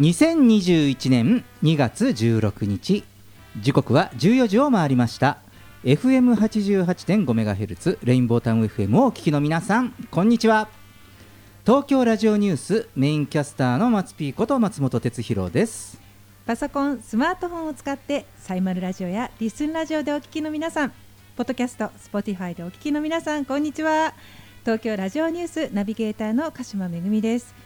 2021年2月16日時刻は14時を回りました FM88.5MHz レインボータウン FM をお聞きの皆さんこんにちは東京ラジオニュースメインキャスターの松ピーこと松本哲弘ですパソコン、スマートフォンを使ってサイマルラジオや ListenRadio でお聞きの皆さん、ポッドキャスト、 Spotify でお聞きの皆さん、こんにちは。東京ラジオニュースナビゲーターの鹿島めぐみです。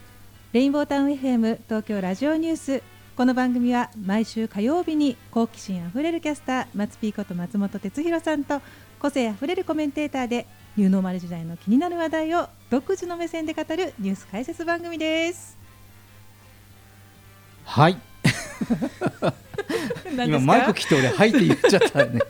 レインボータウン FM 東京ラジオニュース。この番組は毎週火曜日に好奇心あふれるキャスター松ピーこと松本哲弘さんと個性あふれるコメンテーターでニューノーマル時代の気になる話題を独自の目線で語るニュース解説番組です。はい。今マイク来て俺はいって言っちゃったね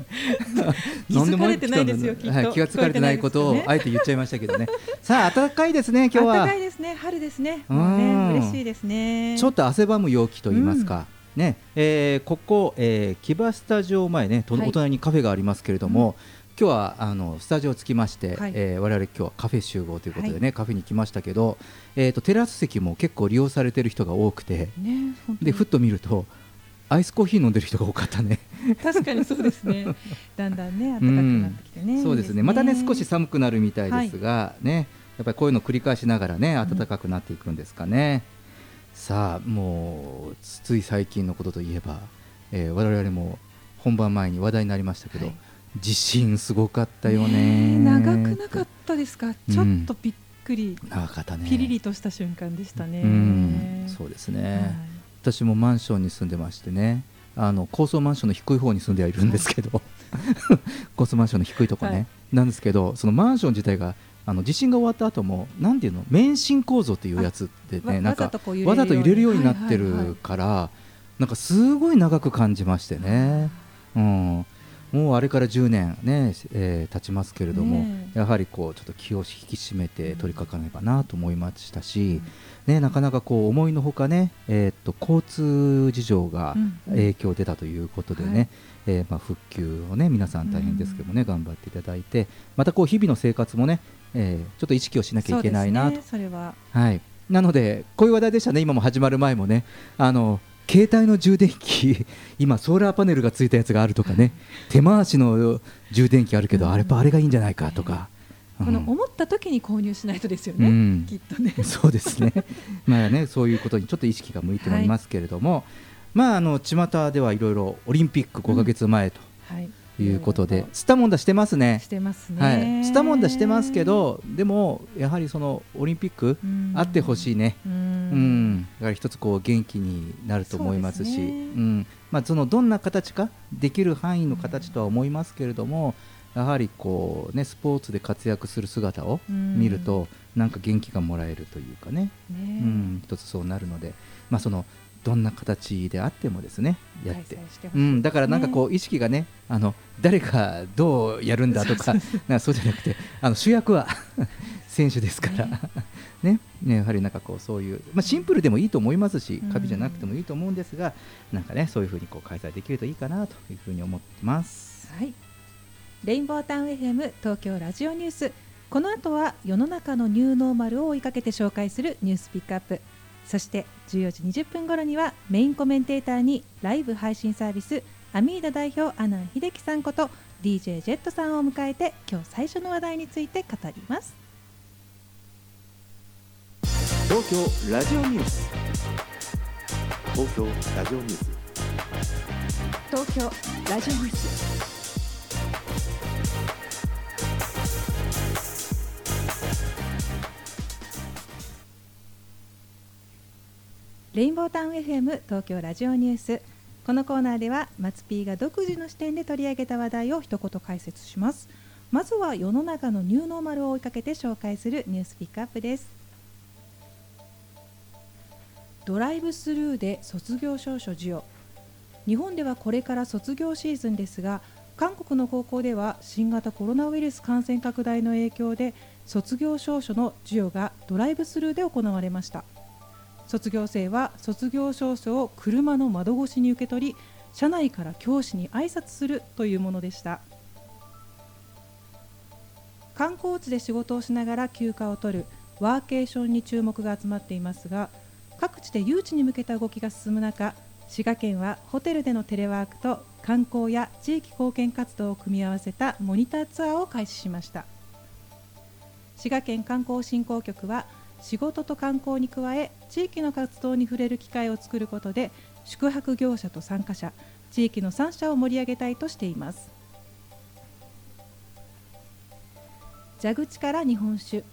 気づかれてないですよきっと。はい、気がつかれてないことをあえて言っちゃいましたけどね。さあ暖かいですね今日は。暖かいですね。春ですね。ね嬉しいですね。ちょっと汗ばむ陽気と言いますか、ね。えーここ、えー、木場スタジオ前ね、とはい。お隣にカフェがありますけれども、今日はあのスタジオ着きまして、はい。えー我々今日はカフェ集合ということでね、カフェに来ましたけど、えー、とテラス席も結構利用されてる人が多くて、ねでふっと見るとアイスコーヒー飲んでる人が多かったね。確かにそうですね。だんだんね暖かくなってきてね、そうですね。いいまたね少し寒くなるみたいですが、ねやっぱりこういうのを繰り返しながらね暖かくなっていくんですかね、さあもうつい最近のことといえば、えー我々も本番前に話題になりましたけど、はい地震すごかったよね。長くなかったですか、ちょっとびっくり、長かったね。ピリリとした瞬間でしたね、うんそうですね、はい私もマンションに住んでましてね。あの高層マンションの低い方に住んではいるんですけど。高層マンションの低いところね、はい。なんですけどそのマンション自体があの地震が終わった後もなんていうの？免震構造っていうやつってわねなんかわざと揺れるように。なってるから、なんかすごい長く感じましてね、うん、もうあれから10年ね、えー経ちますけれども、ねやはりこうちょっと気を引き締めて取り掛かねばなと思いましたし、ね、なかなかこう思いのほかね、えーっと交通事情がうんうん。影響出たということでね、はい。えーまあ、復旧をね皆さん大変ですけどもね、頑張っていただいてまたこう日々の生活もね、えーちょっと意識をしなきゃいけないなと。ね、それは。はい、なのでこういう話題でしたね今も始まる前もね。あの携帯の充電器 今ソーラーパネルがついたやつがあるとかね。手回しの充電器あるけど、うん。あれやっぱあれがいいんじゃないかとか、このうん。思った時に購入しないとですよね、うん。きっとね。そうですね。まあねそういうことにちょっと意識が向いてはいますけれども、まああの巷ではいろいろオリンピック5ヶ月前とはい。いうことで、スタモンダしてますね。としてますね、はい、スタモンダしてますけどでもやはりそのオリンピックうん。あってほしいね、ううん。ん、だから一つこう元気になると思いますしそうん。まあ、そのどんな形かできる範囲の形とは思いますけれども、やはりこう、ね、スポーツで活躍する姿を見ると、なんか元気がもらえるというかね、ね。うん、一つそうなるので、まあ、そのどんな形であってもですねやって。ね。うん、だからなんかこう意識がねあの誰がどうやるんだとかなんかそうじゃなくてあの主役は選手ですから、ね ね、やはりなんかこうそういう、まあ、シンプルでもいいと思いますしうんカビじゃなくてもいいと思うんですが、なんかねそういうふうにこう開催できるといいかなというふうに思ってます。はい。レインボータウン FM 東京ラジオニュース。この後は世の中のニューノーマルを追いかけて紹介するニュースピックアップ。そして14時20分頃にはメインコメンテーターにライブ配信サービスアミーダ代表阿南秀樹さんこと DJ ジェットさんを迎えて今日最初の話題について語ります。東京ラジオニュース。東京ラジオニュース。東京ラジオニュース。レインボータウン FM 東京ラジオニュース。このコーナーでは松 P が独自の視点で取り上げた話題を一言解説します。まずは世の中のニューノーマルを追いかけて紹介するニュースピックアップです。ドライブスルーで卒業証書授与。日本ではこれから卒業シーズンですが韓国の高校では新型コロナウイルス感染拡大の影響で卒業証書の授与がドライブスルーで行われました。卒業生は卒業証書を車の窓越しに受け取り車内から教師に挨拶するというものでした。観光地で仕事をしながら休暇を取るワーケーションに注目が集まっていますが各地で誘致に向けた動きが進む中滋賀県はホテルでのテレワークと観光や地域貢献活動を組み合わせたモニターツアーを開始しました。滋賀県観光振興局は仕事と観光に加え地域の活動に触れる機会を作ることで宿泊業者と参加者地域の3社を盛り上げたいとしています。蛇口から日本酒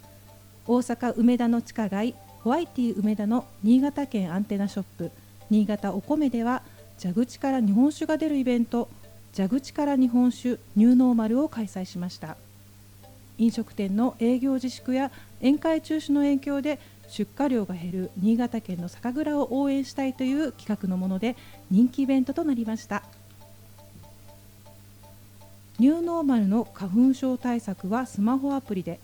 大阪梅田の地下街ホワイティ梅田の新潟県アンテナショップ。新潟お米では蛇口から日本酒が出るイベント。蛇口から日本酒ニューノーマルを開催しました。飲食店の営業自粛や宴会中止の影響で出荷量が減る新潟県の酒蔵を応援したいという企画のもので人気イベントとなりました。ニューノーマルの花粉症対策はスマホアプリで。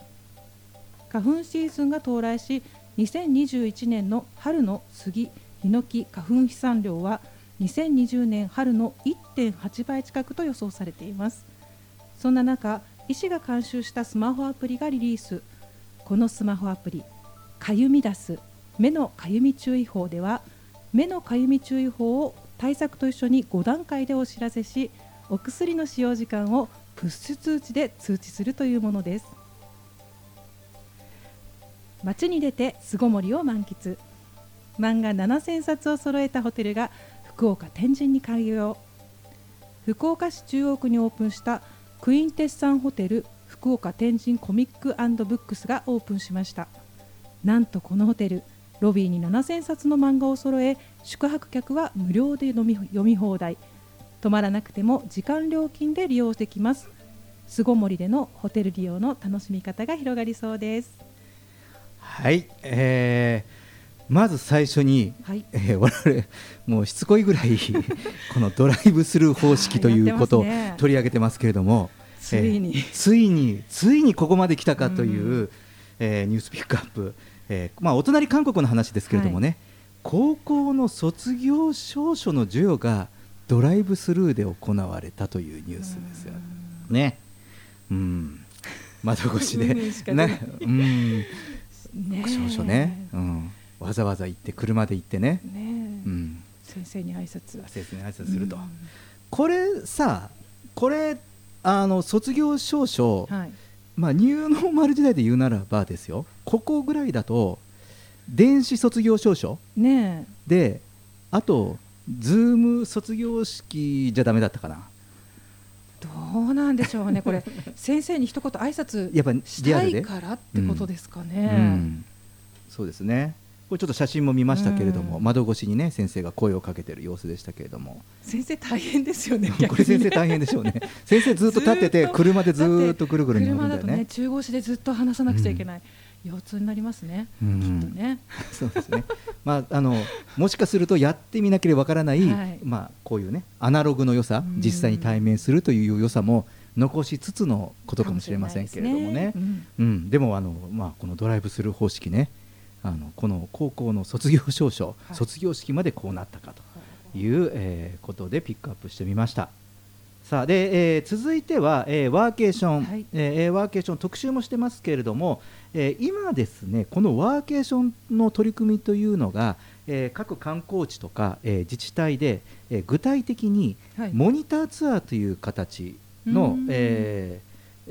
花粉シーズンが到来し2021年の春の杉ヒノキ花粉飛散量は2020年春の1.8倍近くと予想されています。そんな中医師が監修したスマホアプリがリリース。このスマホアプリかゆみ出す目のかゆみ注意報では目のかゆみ注意報を対策と一緒に5段階でお知らせしお薬の使用時間をプッシュ通知で通知するというものです。街に出て巣ごもりを満喫。漫画7000冊を揃えたホテルが福岡天神に開業。福岡市中央区にオープンしたクインテッサンホテル福岡天神コミックブックスがオープンしました。なんとこのホテルロビーに7000冊の漫画を揃え宿泊客は無料で飲み読み放題。泊まらなくても時間料金で利用できます。巣ごもりでのホテル利用の楽しみ方が広がりそうです。はい、えーまず最初に、はい。えー我々もうしつこいぐらい このドライブスルー方式ということを取り上げてますけれども、ついに。えーついについにここまで来たかという、えーニュースピックアップ、えーまあ、お隣韓国の話ですけれどもね、高校の卒業証書の授与がドライブスルーで行われたというニュースですよ。ね。うん。窓越しで、うんしか出ないね、うん、わざわざ行って車で行ってね、うん、先生に挨拶先生に挨拶すると、うん。これさこれあの卒業証書、はい。まあ、ニューノーマル時代で言うならばですよ。ここぐらいだと電子卒業証書ねであとズーム卒業式じゃダメだったかな。えどうなんでしょうね。これ 先生に一言挨拶やっぱしたいからってことですかうね、ん、そうですね。これちょっと写真も見ましたけれども、うん。窓越しにね先生が声をかけてる様子でしたけれども。先生大変ですよね これ先生大変でしょうね。先生ずっと立ってて車でずーっとぐるぐる回るん車だとね中腰でずっと話さなくちゃいけない、腰痛になりますね、うん。きっとね。そうですね。まああのもしかするとやってみなければわからない、はい。まあこういうねアナログの良さ、うん。実際に対面するという良さも残しつつのことかもしれませんけれどもね。かもしれないですね。うん、でもあのまあこのドライブスルー方式ね、あのこの高校の卒業証書、はい。卒業式までこうなったかという、えーことでピックアップしてみました。さあで、えー続いては、えーワーケーション、はい。えーワーケーション特集もしてますけれども、えー今ですねこのワーケーションの取り組みというのが、えー各観光地とか、えー自治体で、えー具体的にはい。モニターツアーという形の、うん。えー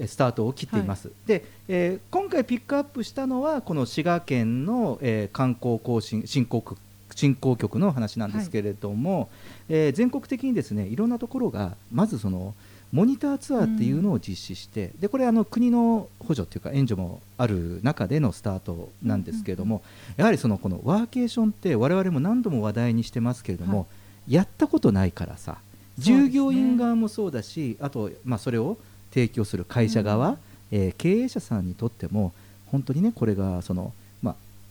スタートを切っています、で、えー今回ピックアップしたのはこの滋賀県の、えー観光更新振興局振興局の話なんですけれども、えー全国的にですねいろんなところがまずそのモニターツアーっていうのを実施して、でこれあの国の補助っていうか援助もある中でのスタートなんですけれども、やはりそのこのワーケーションって我々も何度も話題にしてますけれども、はい。やったことないからさ従業員側もそうだしあと、まあ、それを提供する会社側、うん。えー経営者さんにとっても本当にねこれがその、まあ、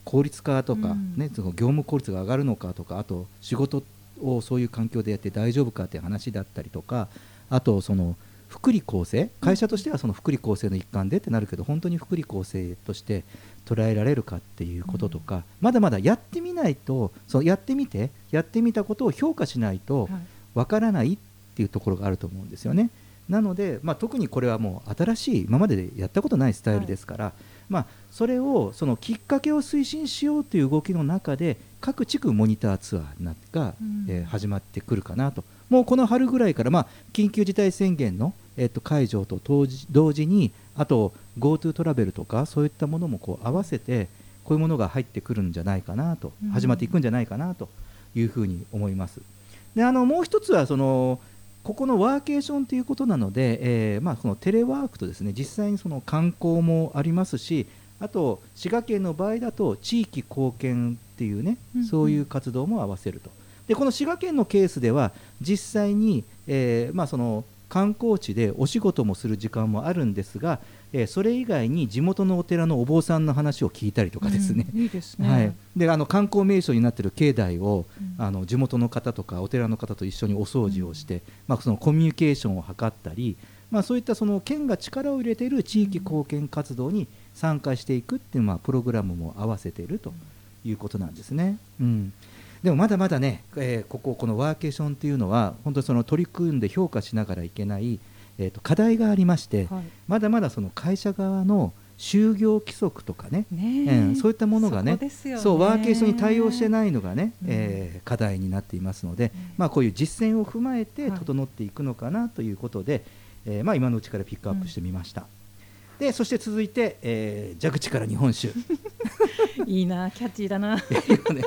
効率化とか、うん。ねその業務効率が上がるのかとかあと仕事をそういう環境でやって大丈夫かっていう話だったりとかあとその福利厚生会社としてはその福利厚生の一環でってなるけど本当に福利厚生として捉えられるかっていうこととか、まだまだやってみないとそうやってみてやってみたことを評価しないとはい。わからないっていうところがあると思うんですよね。なので、まあ、特にこれはもう新しい今まででやったことないスタイルですから、まあ、それをそのきっかけを推進しようという動きの中で各地区モニターツアーなが、うん。えー始まってくるかなと。もうこの春ぐらいから、まあ、緊急事態宣言の、えっと解除と同時同時にあと GoTo トラベルとかそういったものもこう合わせてこういうものが入ってくるんじゃないかなと、うん。始まっていくんじゃないかなというふうに思います。であのもう一つはそのここのワーケーションということなので、えーまあ、そのテレワークとですね実際にその観光もありますしあと滋賀県の場合だと地域貢献っていうね、うんうん。そういう活動も合わせると。でこの滋賀県のケースでは実際に、えーまあ、その観光地でお仕事もする時間もあるんですが、えーそれ以外に地元のお寺のお坊さんの話を聞いたりとかですね、うんいいですね。はい、であの観光名所になっている境内を、うん。あの地元の方とかお寺の方と一緒にお掃除をして、まあ、そのコミュニケーションを図ったり、まあ、そういったその県が力を入れている地域貢献活動に参加していくっていう、まあ、プログラムも合わせているということなんですね。うん。でもまだまだね、えーこここのワーケーションっていうのは本当にその取り組んで評価しながらいけない、えー、と課題がありまして、はい。まだまだその会社側の就業規則とかねねえ。ーそういったものがねそうワーケーションに対応してないのがね、うん。えー課題になっていますので、うん。まあ、こういう実践を踏まえてはい。整っていくのかなということで、えーまあ、今のうちからピックアップしてみました。でそして続いて、えー蛇口から日本酒。いいな、キャッチーだな。今ね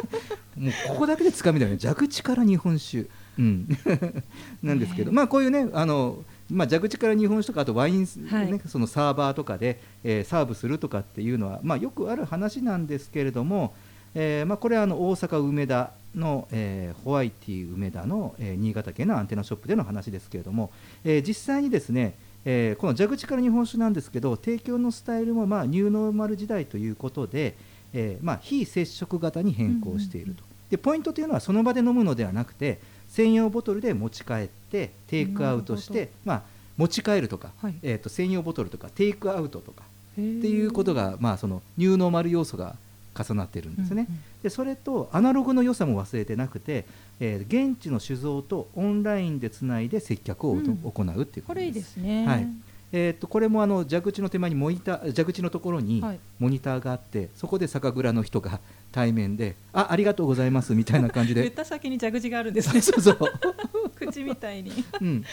もうここだけでつかみだよね。蛇口から日本酒、うん、なんですけど、まあこういうねあの、まあ、蛇口から日本酒とかあとワイン、ねはい。そのサーバーとかで、えーサーブするとかっていうのは、まあ、よくある話なんですけれども、えーまあ、これはあの大阪梅田の、えーホワイティ梅田の、えー新潟県のアンテナショップでの話ですけれども、えー実際にですねえーこの蛇口から日本酒なんですけど提供のスタイルもまあニューノーマル時代ということで、えーまあ、非接触型に変更していると、でポイントというのはその場で飲むのではなくて専用ボトルで持ち帰ってテイクアウトして、まあ、持ち帰るとか、はい。えー、と専用ボトルとかテイクアウトとかっていうことが、まあ、そのニューノーマル要素が重なってるんですね。でそれとアナログの良さも忘れてなくて、えー現地の酒造とオンラインでつないで接客をうん。行うっていうことれいいとで。ですすね。はい。えー、とこれもあの蛇口の手前にモニター蛇口のところにはい。モニターがあって、そこで酒蔵の人が対面で「あありがとうございます」みたいな感じ言っでた先に蛇口があるんですね。そうそう、口みたいに。うん、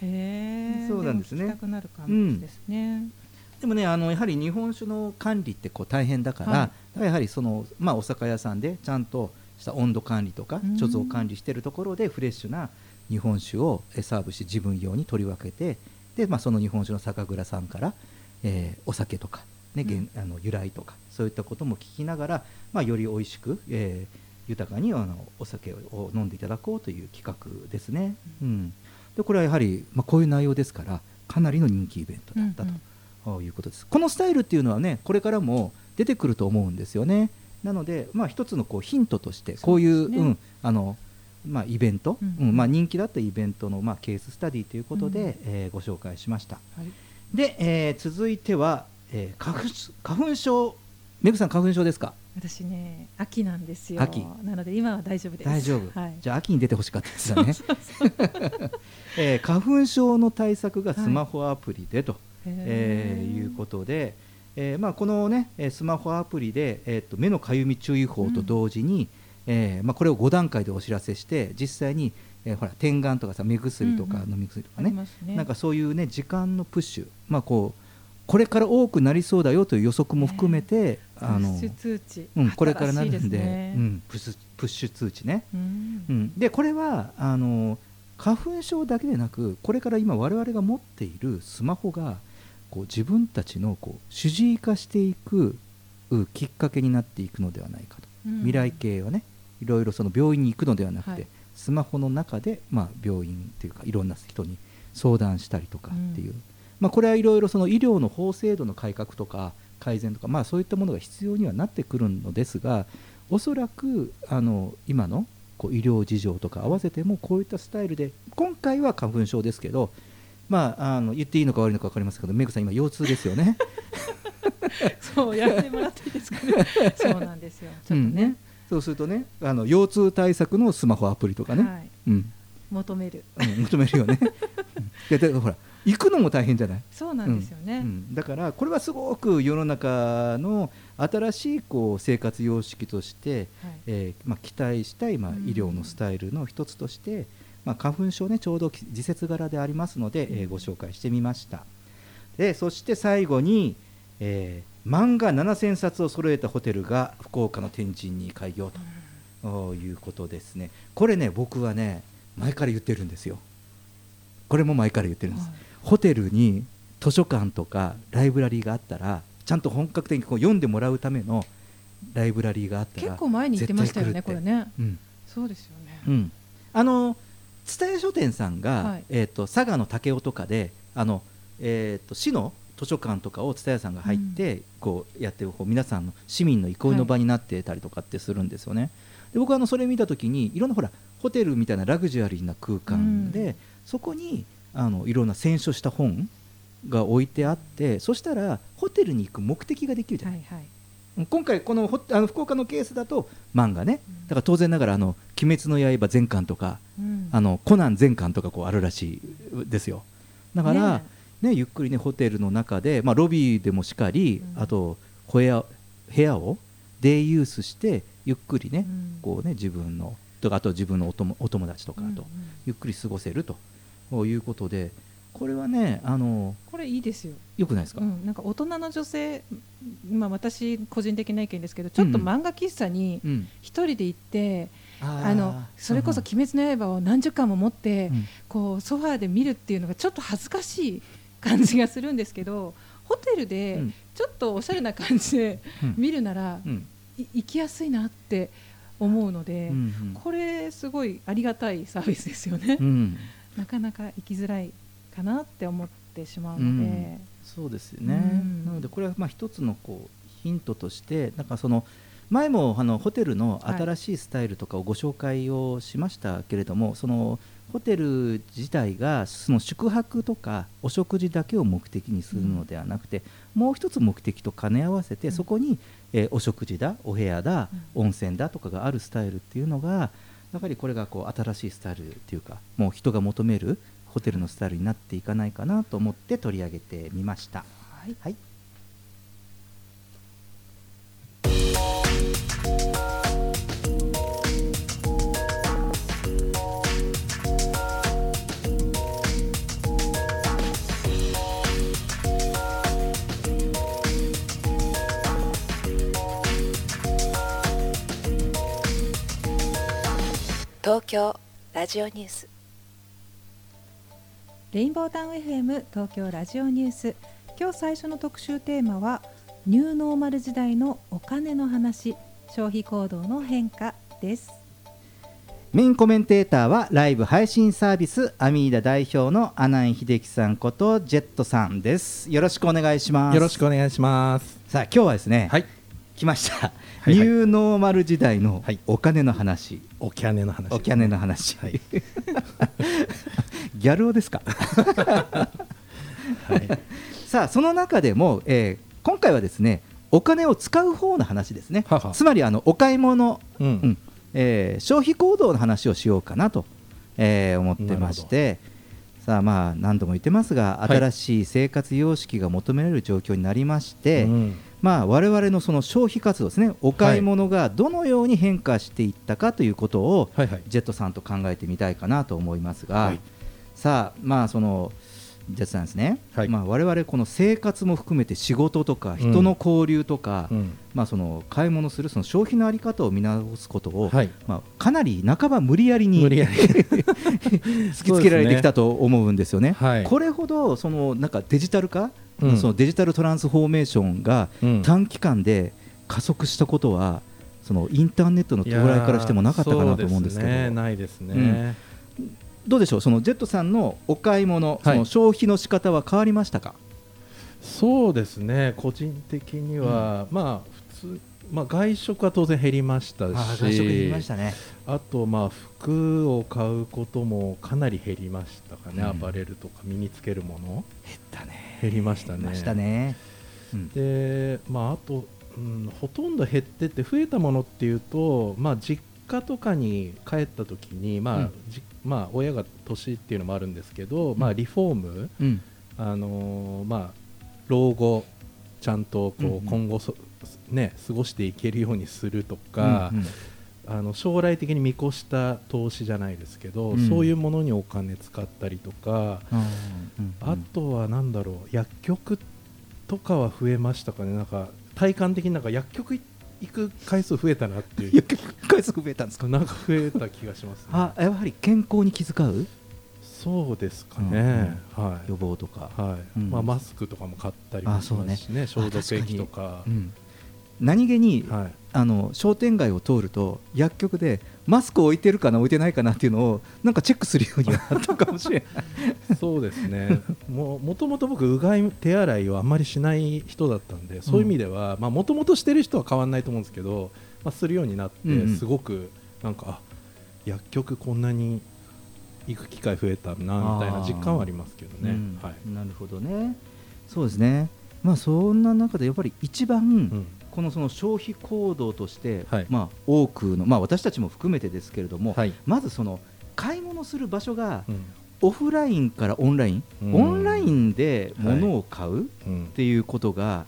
へえ。そうなんですねも聞きたくなる感じですね。でもねあのやはり日本酒の管理ってこう大変だから、はいやはりその、まあ、お酒屋さんでちゃんとした温度管理とかうん貯蔵管理してるところでフレッシュな日本酒をえサーブして自分用に取り分けてで、まあ、その日本酒の酒蔵さんから、えーお酒とか、ね原あの由来とかそういったことも聞きながら、まあ、より美味しく、えー豊かにあのお酒を飲んでいただこうという企画ですね。うん、でこれはやはり、まあ、こういう内容ですからかなりの人気イベントだったと。いうことです。このスタイルっていうのはねこれからも出てくると思うんですよね。なので、まあ、一つのこうヒントとしてこういうねうんあのまあ、イベント、うんうん。まあ、人気だったイベントの、まあ、ケーススタディということで、うんえーご紹介しました。はい。で、えー続いては、えー花粉花粉症めぐさん花粉症ですか？私ね、秋なんですよ。秋。なので今は大丈夫です。大丈夫、はい。じゃあ秋に出てほしかったですよね。えー花粉症の対策がスマホアプリでと、えーいうことで、えーまあ、この、ね、えースマホアプリで、えー、と目のかゆみ注意報と同時に、えーまあ、これを5段階でお知らせして実際に、えーほら点眼とかさ目薬とかうんうん。飲み薬とかありね,、ますね。なんかそういう、ね、時間のプッシュ、まあ、こうこれから多くなりそうだよという予測も含めて、あのプッシュ通知。うん、これからなるんですね。うん、プッシュプッシュ通知ね。うん。うん、でこれはあの花粉症だけでなくこれから今我々が持っているスマホがこう自分たちのこう主治医化していくうきっかけになっていくのではないかと、うん。未来系はねいろいろその病院に行くのではなくて、はい。スマホの中で、まあ、病院っていうかいろんな人に相談したりとかっていう、まあ、これはいろいろその医療の法制度の改革とか改善とか、まあ、そういったものが必要にはなってくるのですがおそらくあの今のこう医療事情とか合わせてもこういったスタイルで今回は花粉症ですけど、まあ、あの言っていいのか悪いのか分かりますけどメグさん今腰痛ですよね。そうやってもらっていいですかね。そうなんですよ。ちょっとね、うんそうするとねあの腰痛対策のスマホアプリとかね、はい。うん。求める。うん求めるよね。うん。いやだからほら行くのも大変じゃない？そうなんですよね、うん、だからこれはすごく世の中の新しいこう生活様式として、はい。えーまあ、期待したい、まあ、うん。医療のスタイルの一つとして、まあ、花粉症ねちょうど時節柄でありますので、えーご紹介してみました。でそして最後に、えー漫画7000冊を揃えたホテルが福岡の天神に開業ということですね。これね僕はね前から言ってるんですよ。これも前から言ってるんです、はいホテルに図書館とかライブラリーがあったらちゃんと本格的にこう読んでもらうためのライブラリーがあったら結構前に言ってましたよねこれね。うん。そうですよね、うん、あの蔦屋書店さんが、はい。えー、と佐賀の武雄とかであの、えー、と市の図書館とかを蔦屋さんが入って、こうやってこう皆さんの市民の憩いの場になってたりとかってするんですよね。で僕はあのそれ見た時にいろんなほらホテルみたいなラグジュアリーな空間で、うん。そこにあのいろんな選書した本が置いてあってそしたらホテルに行く目的ができるじゃない、はいはい。今回このほあの福岡のケースだと漫画ね。だから当然ながらあの「鬼滅の刃」全巻とかうん。あのコナン全巻とかこうあるらしいですよ。だから、ね。ねゆっくりねホテルの中で、まあ、ロビーでもしかり、うん。あと部屋部屋をデイユースしてゆっくりね、うん。こうね自分のとかあと自分のお友お友達とかと、ゆっくり過ごせるということでこれはねあのこれいいですよ。よくないですか、うん、なんか大人の女性、まあ、私個人的な意見ですけどちょっと漫画喫茶にうん。一人で行って、あー。あのそれこそ「鬼滅の刃」を何十巻も持って、うん。こうソファーで見るっていうのがちょっと恥ずかしい感じがするんですけどホテルでうん。ちょっとおしゃれな感じでうん。見るなら、行きやすいなって思うので、うんうん。これすごいありがたいサービスですよね、うんなかなか行きづらいかなって思ってしまううので。ん、そうですよね、うん。なのでこれはまあ一つのこうヒントとしてなんかその前もあのホテルの新しいスタイルとかをご紹介をしましたけれども、そのホテル自体がその宿泊とかお食事だけを目的にするのではなくて、もう一つ目的と兼ね合わせて、うんそこに、えーお食事だお部屋だ、温泉だとかがあるスタイルっていうのがやはりこれがこう新しいスタイルっていうかもう人が求めるホテルのスタイルになっていかないかなと思って取り上げてみました。はいはい東京ラジオニュース。レインボータウン FM 東京ラジオニュース。今日最初の特集テーマはニューノーマル時代のお金の話消費行動の変化です。メインコメンテーターはライブ配信サービスアミーダ代表の阿南秀樹さんことジェットさんです。よろしくお願いします。よろしくお願いします。さあ今日はですね、はい、来ました、はいニューノーマル時代のはい。お金の話、おキャネの話。お金の話、はい。ギャル男ですか？はい。さあその中でも、えー今回はですねお金を使う方の話ですね。はは。つまりあのお買い物、うん。うん。えー消費行動の話をしようかなと、えー思ってまして。さあまあ何度も言ってますがはい。新しい生活様式が求められる状況になりまして、うんまあ、我々のその消費活動ですねお買い物がどのように変化していったかということを、はいはい。ジェットさんと考えてみたいかなと思いますが、はいさあまあそのジェットさんですね、はいまあ、我々この生活も含めて仕事とか人の交流とか、うん。まあ、その買い物するその消費の在り方を見直すことを、はい。まあ、かなり半ば無理やりに。突きつけられてきたと思うんですよね。はいこれほどそのなんかデジタル化、うん。そのデジタルトランスフォーメーションがうん。短期間で加速したことはそのインターネットの到来からしてもなかったかなと思うんですけど。ね。ないですね、どうでしょう？そのジェットさんのお買い物、はい。その消費の仕方は変わりましたか？そうですね。個人的には、まあ普通まあ、外食は当然減りましたしあー外食減りましたね。あとまあ服を買うこともかなり減りましたかね、うん。アパレルとか身につけるもの。減ったね。減りましたね。したね、うん。でまああと、うん、ほとんど減ってって増えたものっていうとまあ実家とかに帰った時にまあ、うん。じまあ親が年っていうのもあるんですけど、まあリフォーム、うん。あのーまあ老後ちゃんとこう、うんうん。今後そね過ごしていけるようにするとか、うんうん。あの将来的に見越した投資じゃないですけど、うん。そういうものにお金使ったりとか、うんあとはなんだろう薬局とかは増えましたかね。なんか体感的になんか薬局行く回数増えたなっていう。薬局回数増えたんですか？なんか増えた気がしますね。あやはり健康に気遣う？そうですかね、はい。予防とか。はい。うん。まあ、マスクとかも買ったりもしますしね。あ消毒液とか。うん何気に、はい。あの商店街を通ると薬局でマスク置いてるかな置いてないかなっていうのをなんかチェックするようになったかもしれない。そうですね。ももともと僕うがい手洗いをあんまりしない人だったんでそういう意味ではもともとしてる人は変わらないと思うんですけど、まあ、するようになって、うんうん。すごくなんかあ薬局こんなに行く機会増えたなみたいな実感はありますけどね、うん。はい、なるほどね。そうですね。まあそんな中でやっぱり一番、うんこのその消費行動として、はい。まあ、多くの、まあ、私たちも含めてですけれども、はい。まずその買い物する場所がうん。オフラインからオンライン、うん。オンラインで物を買うっうん。ていうことが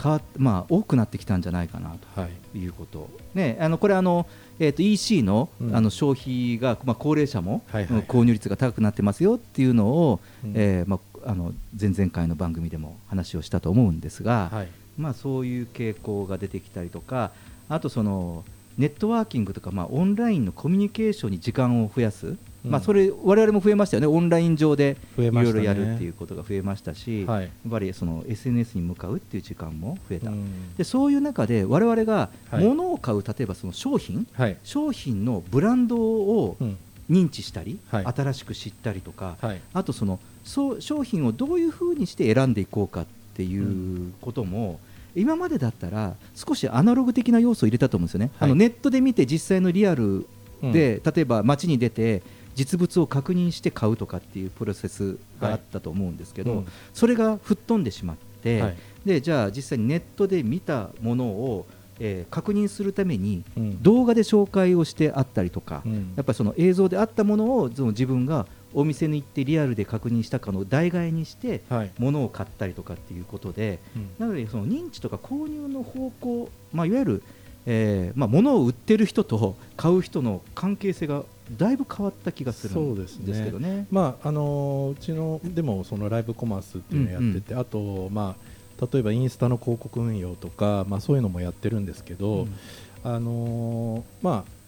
変わっまあ、多くなってきたんじゃないかなはい。ということ、ね、あのこれあの、えー、と EC の,、うん。あの消費が、まあ、高齢者も、はいはいはい。購入率が高くなってますよっていうのを、うん。えーまあ、あの前々回の番組でも話をしたと思うんですが、はいまあ、そういう傾向が出てきたりとかあとそのネットワーキングとか、まあ、オンラインのコミュニケーションに時間を増やす、うん。まあ、それ我々も増えましたよね。オンライン上でいろいろやるっていうことが増えましたしはい。やっぱりその SNS に向かうっていう時間も増えた、うん。でそういう中で我々がはい。物を買う、例えばその商品はい。商品のブランドをうん。認知したり、はい。新しく知ったりとか、はい。あとそのそう商品をどういうふうにして選んでいこうかっていうことも、今までだったら少しアナログ的な要素を入れたと思うんですよね、はい。あのネットで見て実際のリアルで、例えば街に出て実物を確認して買うとかっていうプロセスがあったと思うんですけど、うん。それが吹っ飛んでしまって、はい。でじゃあ実際にネットで見たものを、えー確認するためにうん。動画で紹介をしてあったりとか、うん。やっぱりその映像であったものをその自分がお店に行ってリアルで確認したかの代替えにしてはい。物を買ったりとかっていうことで、うん。なのでその認知とか購入の方向、まあ、いわゆる、えーまあ、物を売ってる人と買う人の関係性がだいぶ変わった気がするそうんですね。ですけどね。まああのーうちのでもそのライブコマースっていうのをやってて、あとまあ例えばインスタの広告運用とかまあそういうのもやってるんですけど、うん。あのーまあ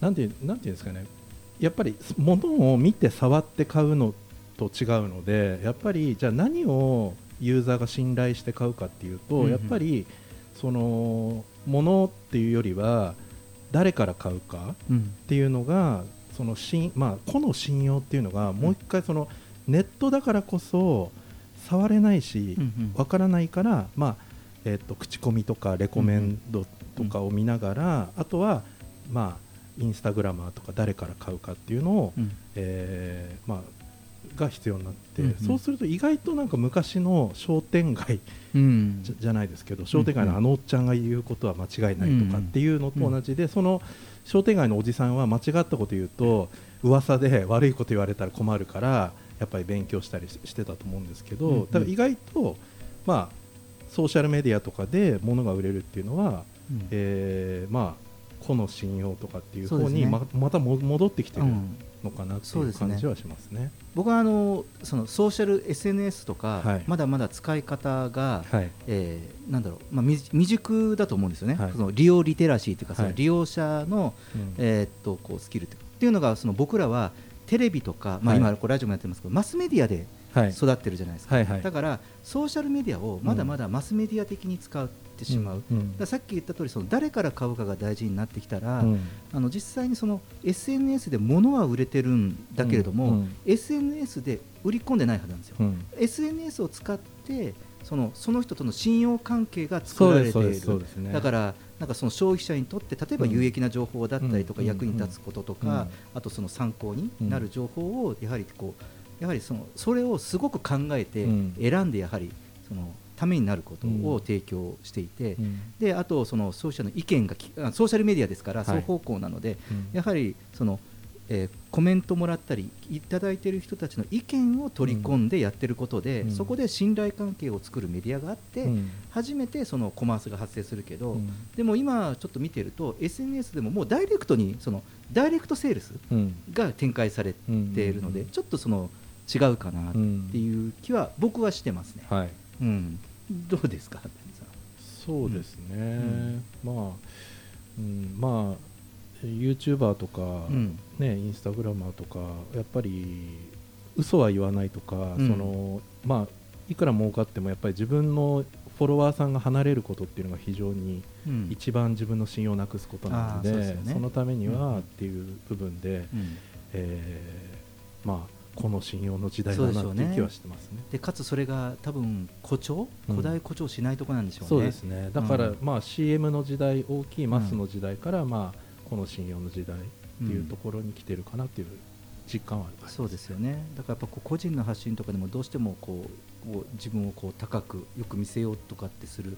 なんてなんていうんですかねやっぱり物を見て触って買うのと違うのでやっぱりじゃあ何をユーザーが信頼して買うかっていうと、うんうん。やっぱりその物っていうよりは誰から買うかうん。っていうのがその信、まあ、個の信用っていうのがもう一回そのネットだからこそ触れないしうんうん。わからないから、まあえっと口コミとかレコメンドとかを見ながら、あとは、まあ、インスタグラマーとか誰から買うかっていうのを、うん。えーまあ、が必要になって、うんうん。そうすると意外となんか昔の商店街うん。じゃないですけど商店街のあのおっちゃんが言うことは間違いないとかっていうのと同じで、その商店街のおじさんは間違ったこと言うと噂で悪いこと言われたら困るからやっぱり勉強したりししてたと思うんですけど、うんうん。意外と、まあ、ソーシャルメディアとかで物が売れるっていうのは、うん。えーまあ個の信用とかっていう方にままたも戻ってきてるうんのかなっていう感じはしますね。僕はあのそのソーシャル SNS とか、はい。まだまだ使い方が、はい。えーなんだろう、まあ、未未熟だと思うんですよね、はい。その利用リテラシーというか、そのはい利用者の、うん。えーっとこうスキルっていうのがその僕らはテレビとか、まあ、はい。今ラジオもやってますけどマスメディアではい。育ってるじゃないですか、だからソーシャルメディアをまだまだマスメディア的に使ってしまう、ださっき言った通りそり誰から買うかが大事になってきたら、うん。あの実際にその SNS で物は売れてるんだけれども、SNS で売り込んでないはずなんですよ、うん。SNS を使ってそのその人との信用関係が作られている。ね。だからなんかその消費者にとって例えばうん。有益な情報だったりとかうん。役に立つこととか、うん。あとその参考になる情報をやはりこうやはりそのそれをすごく考えてうん。選んでやはりそのためになることをうん。提供していて、うん。であとその消費者の意見がソーシャルメディアですからはい。双方向なので、うん。やはりその、えーコメントもらったりいただいている人たちの意見を取り込んでやってることで、うん。そこで信頼関係を作るメディアがあって、うん。初めてそのコマースが発生するけど、うん。でも今ちょっと見てると SNS でももうダイレクトにそのダイレクトセールスうん。が展開されているので、うん。ちょっとその違うかなっていう気は僕はしてますね。はいうん、どうですかそうですね、ん。まあ、うん、まあ YouTuber とか、ん。ね、インスタグラマーとかやっぱり嘘は言わないとか、うん。そのまあ、いくら儲かってもやっぱり自分のフォロワーさんが離れることっていうのが非常にうん。一番自分の信用をなくすことなので,、そそうですよね。のためにうんはっていう部分で、うん。えーまあ、この信用の時代だなっていう気はしてますね。でかつそれが多分誇張、うん。古代誇張しないところなんでしょうね。そうですね。だから、うん。まあ、CM の時代大きいマスの時代から、まあ、この信用の時代っていうところに来てるかなっていう実感はあります、そうですよね。だからやっぱこう個人の発信とかでもどうしてもこうこう自分をこう高くよく見せようとかってする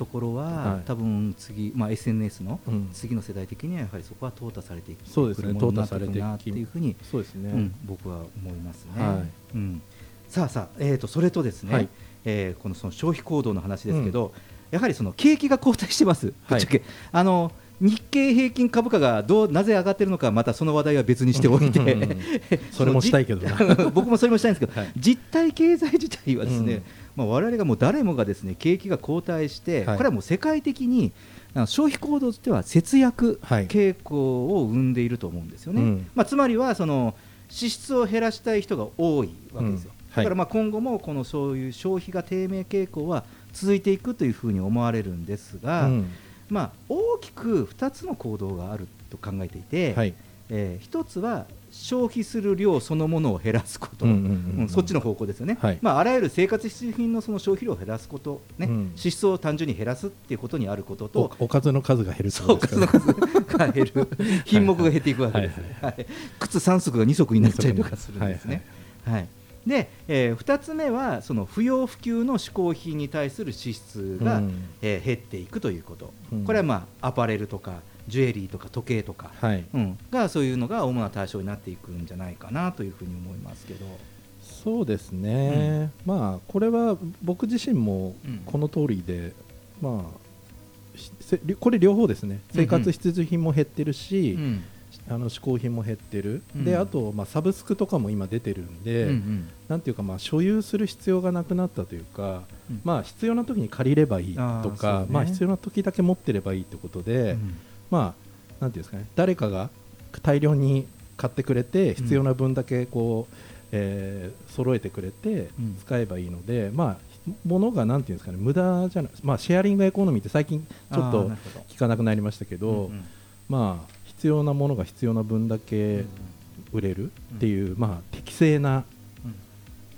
ところは、はい。多分次、まあ、SNS のうん。次の世代的にはやはりそこは淘汰されていくそうですね淘汰されていきくるなっていうふうに、そうですね、うん僕は思いますね。はい。うん、さあさあ、えー、とそれとですね、はい。えーこのその消費行動の話ですけど、やはりその景気が後退してます、ぶはい。っちゃけ、あの日経平均株価がどうなぜ上がっているのか、またその話題は別にしておいて、それもしたいけどな。僕もそれもしたいんですけど、はい。実体経済自体はですね、うんまあ、我々がもう誰もがですね景気が後退して、はい。これはもう世界的に消費行動としては節約はい。傾向を生んでいると思うんですよね。うん。まあ、つまりはその支出を減らしたい人が多いわけですよ。うん。はい。だからまあ今後もこのそういう消費が低迷傾向は続いていくというふうに思われるんですが、うん。まあ、大きく2つの行動があると考えていて、はい。え1つは消費する量そのものを減らすこと、そっちの方向ですよね、はい。まあ、あらゆる生活必需品のその消費量を減らすこと、ね。うん。支出を単純に減らすっていうことにあることと、おおかずの数が減るそうですか、ね、数の数が減る。品目が減っていくわけです、はいはい。靴3足が2足になっちゃいとかするんですね。はい。で、え2つ目はその不要不急の嗜好品に対する支出が、うん。えー減っていくということ、うん。これは、まあ、アパレルとかジュエリーとか時計とか、はい。うん、がそういうのが主な対象になっていくんじゃないかなというふうに思いますけど。そうですね、まあこれは僕自身もうん。この通りで、まあしせこれ両方ですね。生活必需品も減ってるし、うん。あの嗜好品も減ってる、うん。であと、まあ、サブスクとかも今出てるんで、うんうん。なんていうか、まあ、所有する必要がなくなったというか、うん。まあ、必要な時に借りればいいとあーそうね、かまあ、必要な時だけ持ってればいいってことで、うんまあ、なんていうんですかね誰かが大量に買ってくれて必要な分だけこう、えー揃えてくれてうん。使えばいいので、まあ、物がなんていうんですかね無駄じゃない、まあ、シェアリングエコノミーって最近ちょっと聞かなくなりましたけど、うんうん。まあ、必要なものが必要な分だけ売れるっていう、まあ、適正なうん。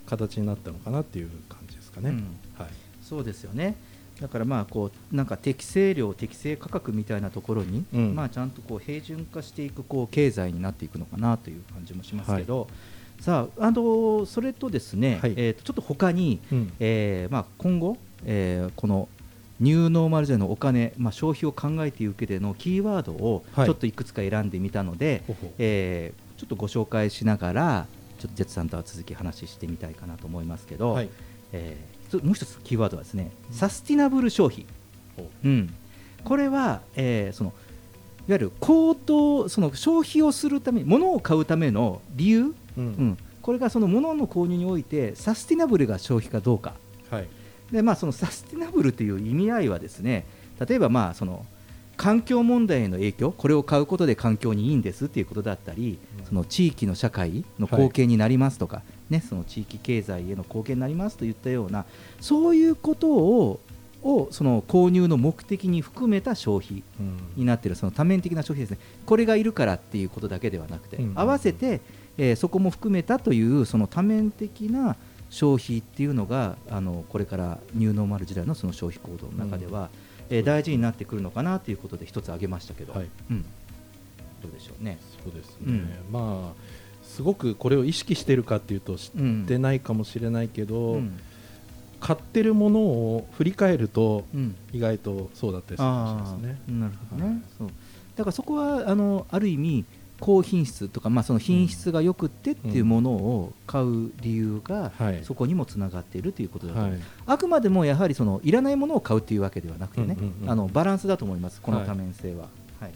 形になったのかなっていう感じですかね。うん。はい。そうですよね。だからまあこうなんか適正量適正価格みたいなところに、うん。まあちゃんとこう平準化していくこう経済になっていくのかなという感じもしますけど、さああのそれとですね、はい。えーとちょっと他に、うん。えーまあ今後、えーこのニューノーマル時代のお金、まあ、消費を考えていく上でのキーワードをはい。ちょっといくつか選んでみたので、ほうほう。えーちょっとご紹介しながらちょっとジェッツさんとは続き話してみたいかなと思いますけど、はい。えーもう一つキーワードはですね、サスティナブル消費、う。ん、これは、えーそのいわゆる高騰その消費をするため物を買うための理由、うん。うん、これがその物の購入においてサスティナブルが消費かどうか。はい。で、まあ、そのサスティナブルという意味合いはですね例えばまあその環境問題への影響これを買うことで環境にいいんですっていうことだったり、うん。その地域の社会の貢献になりますとか、ね、その地域経済への貢献になりますといったようなそういうことををその購入の目的に含めた消費うん。になっているその多面的な消費ですね。これがいるからっていうことだけではなくて、うん。合わせて、えーそこも含めたというその多面的な消費っていうのがあのこれからニューノーマル時代のその消費行動の中では、えー大事になってくるのかなということで一つ挙げましたけど、はい。うん、どうでしょうね。そうですね、うん。まあすごくこれを意識してるかっていうと知うんってないかもしれないけど、うん。買ってるものを振り返るとうん。意外とそうだったりするかもしれないですね。なるほどね、そう。だからそこはあのある意味高品質とか、まあ、その品質がよくってっていうものを買う理由が、はい。そこにもつながっているということだと、はい。あくまでもやはりそのいらないものを買うというわけではなくてね、あのバランスだと思います、この多面性は。はい。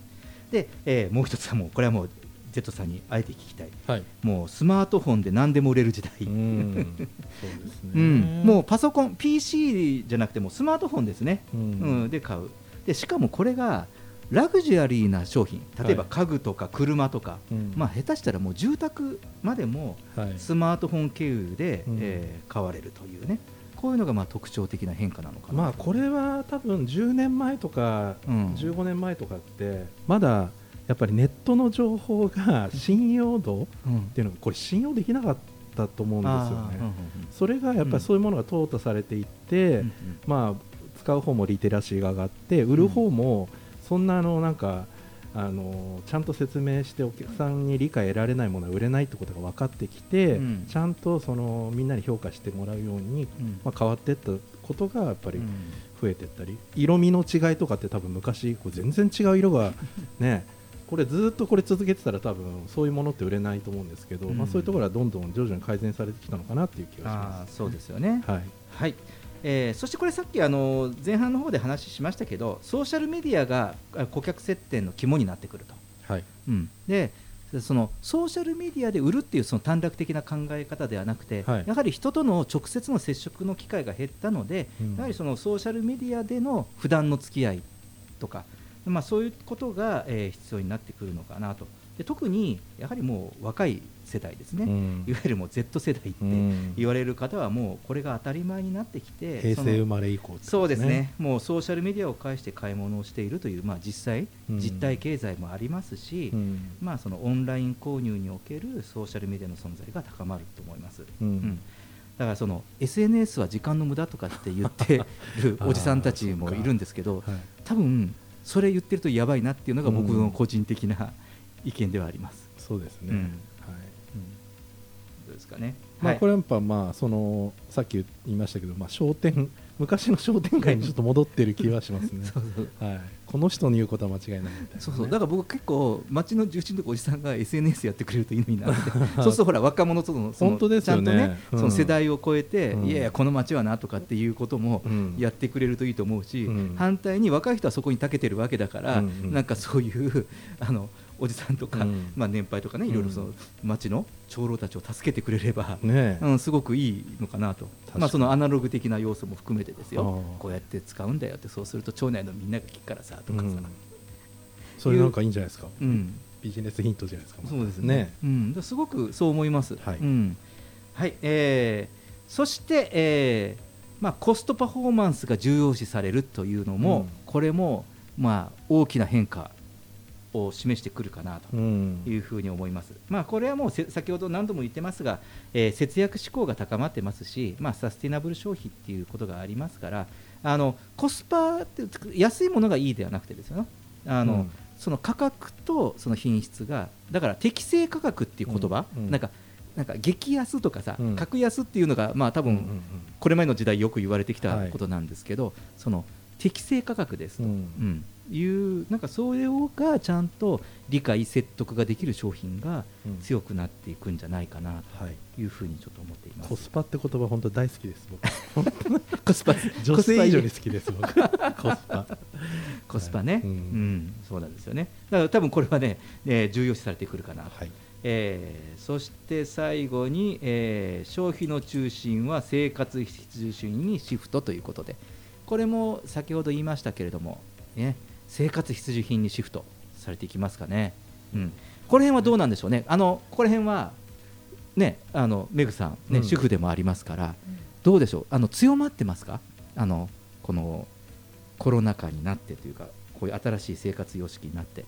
で、えーもう一つはもうこれはもう Z さんにあえて聞きたい、はい。もうスマートフォンで何でも売れる時代、うん。そうですね、うん。もうパソコン、PC じゃなくてもうスマートフォンですね、ううん。んで買う。で、しかもこれがラグジュアリーな商品、例えばはい。家具とか車とか、うん。まあ、下手したらもう住宅までもはい。スマートフォン経由で、うん。えー買われるというね、こういうのがまあ特徴的な変化なのかな。まあこれは多分10年前とかうん。15年前とかってまだやっぱりネットの情報が信用度うんっていうのがこれ信用できなかったと思うんですよね。それがやっぱりそういうものが淘汰されていって、うんうん。まあ使う方もリテラシーが上がって売る方もそんなあのなんかあのちゃんと説明してお客さんに理解得られないものは売れないってことが分かってきて、うん。ちゃんとそのみんなに評価してもらうように、うん。まあ、変わっていったことがやっぱりうん。増えていったり色味の違いとかって多分昔こう全然違う色がねこれずっとこれ続けてたら多分そういうものって売れないと思うんですけど、うん。まあ、そういうところはどんどん徐々に改善されてきたのかなっていう気がしあまーそうですよね。す。はい。はい。えーそしてこれさっきあの前半の方で話しましたけどソーシャルメディアがあ顧客接点の肝になってくると、はい。うん、でそのソーシャルメディアで売るっていうその短絡的な考え方ではなくて、はい。やはり人との直接の接触の機会が減ったので、うん。やはりそのソーシャルメディアでの普段の付き合いとか、まあ、そういうことが、えー必要になってくるのかなと。で特にやはりもう若い世代ですね、うん。いわゆるもう Z 世代ってうん。言われる方はもうこれが当たり前になってきて平成生まれ以降ってことそうですね、もうソーシャルメディアを介して買い物をしているという、まあ、実際、うん。実体経済もありますし、うん。まあ、そのオンライン購入におけるソーシャルメディアの存在が高まると思います。うん。うん。だからその SNS は時間の無駄とかって言ってる おじさんたちもいるんですけど、はい。多分それ言ってるとやばいなっていうのが僕うん。の個人的な 意見ではあります。そうですね、うん。はい。どうですかね。まあ、はい。これはやっぱまあそのさっき言いましたけど、まあ、商店昔の商店街にちょっと戻ってる気はしますね。そうそう。はい、この人の言うことは間違いないみたいなね、そうそう。だから僕結構街の重鎮のとこおじさんが SNS やってくれるといいのになって そうするとほら若者とのその本当ですよね。ちゃんとね、うん。その世代を超えて、うん。いやいやこの街はなとかっていうこともうん。やってくれるといいと思うし、うん。反対に若い人はそこに長けてるわけだから、うんうん。なんかそういうあのおじさんとか、うん。まあ年配とかねいろいろその街の長老たちを助けてくれれば、うん、すごくいいのかなと。まあ、そのアナログ的な要素も含めてですよ。こうやって使うんだよってそうすると町内のみんなが聞くからさとかさ、うん。それなんかいいんじゃないですか、うん。ビジネスヒントじゃないですか？そうですね。うん、ですごくそう思います。はい。うん。はいえーそして、えーまあ、コストパフォーマンスが重要視されるというのも、うん。これも、まあ、大きな変化を示してくるかなとうん。いうふうに思います。まあ、これはもうせ先ほど何度も言ってますが、えー節約志向が高まってますし、まあ、サスティナブル消費っていうことがありますから、あのコスパって安いものがいいではなくてですよね。あの、うん。その価格とその品質がだから適正価格っていう言葉、うんうんなんかなんか激安とかさ、うん。格安っていうのがまあ多分、うんうんこれまでの時代よく言われてきたはい。ことなんですけど、その適正価格ですと、うん。うんいうなんかそれをがちゃんと理解説得ができる商品がうん。強くなっていくんじゃないかなはい。というふうにちょっと思っています。コスパって言葉本当大好きです僕。コスパ。女性以上に好きです僕。コスパ。コスパね、ううん。ん。そうなんですよね。だから多分これはね、ね重要視されてくるかなと。はい。えーそして最後に、えー消費の中心は生活必需品にシフトということで。これも先ほど言いましたけれども、ね、生活必需品にシフトされていきますかね、うん、この辺はどうなんでしょうね。あのここら辺はねあのメグさんね、うん。主婦でもありますから、どうでしょう？あの強まってますか？あのこのコロナ禍になってというかこういう新しい生活様式になって、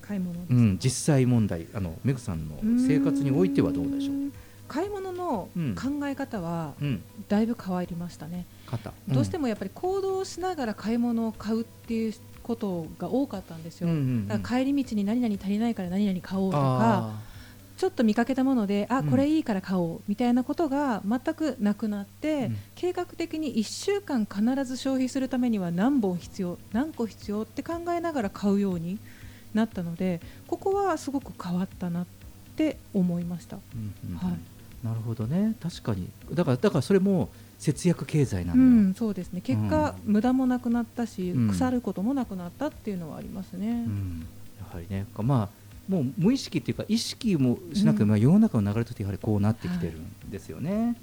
買い物うん、実際問題あのメグさんの生活においてはどうでしょう？う買い物のうん。考え方はうん。だいぶ変わりましたね、肩どうしてもやっぱり行動しながら買い物を買うっていうことが多かったんですよ、うんうんうん。だから帰り道に何々足りないから何々買おうとかあちょっと見かけたものであうん。これいいから買おうみたいなことが全くなくなって、うん。計画的に1週間必ず消費するためには何本必要何個必要って考えながら買うようになったのでここはすごく変わったなって思いました。ーうんうんうん。はい。なるほどね。確かに。だからだからそれも節約経済なうのよ、ん、そうですね結果、無駄もなくなったし、うん腐ることもなくなったっていうのはありますね。うんやはりねまあもう無意識っていうか意識もしなくてまあ世の中の流れとしてやはりこうなってきてるんですよね。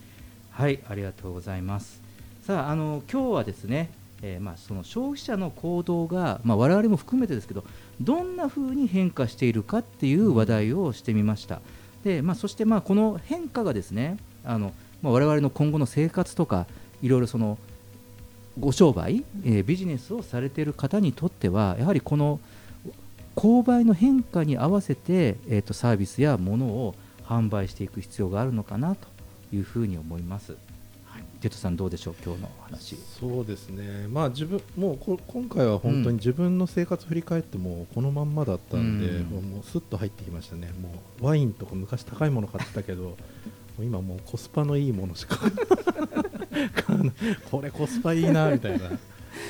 はい、ありがとうございます。さああの今日はですね、えーまあその消費者の行動がまあ我々も含めてですけどどんな風に変化しているかっていう話題をしてみました。でまあそしてまあこの変化がですねあのまあ我々の今後の生活とかいろいろそのご商売、えービジネスをされている方にとってはやはりこの購買の変化に合わせて、えー、とサービスやものを販売していく必要があるのかなというふうに思います。はい、ジェットさんどうでしょう今日の話。そうですね、まあ、自分もうこ今回は本当に自分の生活振り返ってもこのまんまだったんで、うん。もうもうスッと入ってきましたね、もうワインとか昔高いもの買ってたけど、今もうコスパのいいものしか これコスパいいなみたいな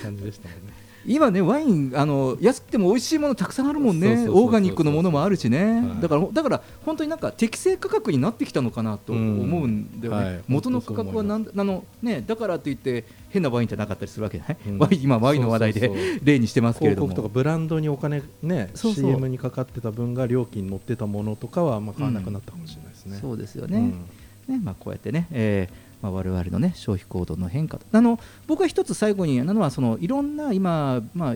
感じでしたもんね。今ねワインあの安くても美味しいものたくさんあるもんね。オーガニックのものもあるしね、はい。だからだから本当になんか適正価格になってきたのかなと思うんだよね、うんはい。元の価格はなんあのねだからといって変なワインじゃなかったりするわけじゃない、うん。ワイン今ワインの話題で例にしてますけれ広ども。告とかブランドにお金ねそうそう。CM にかかってた分が料金に乗ってたものとかはあんま買わなくなったかもしれないですね。そうですよね,、うんね。まあ、こうやってね、えーまあ、我々の、ね、消費行動の変化あの僕は一つ最後になのはそのいろんな今、まあ、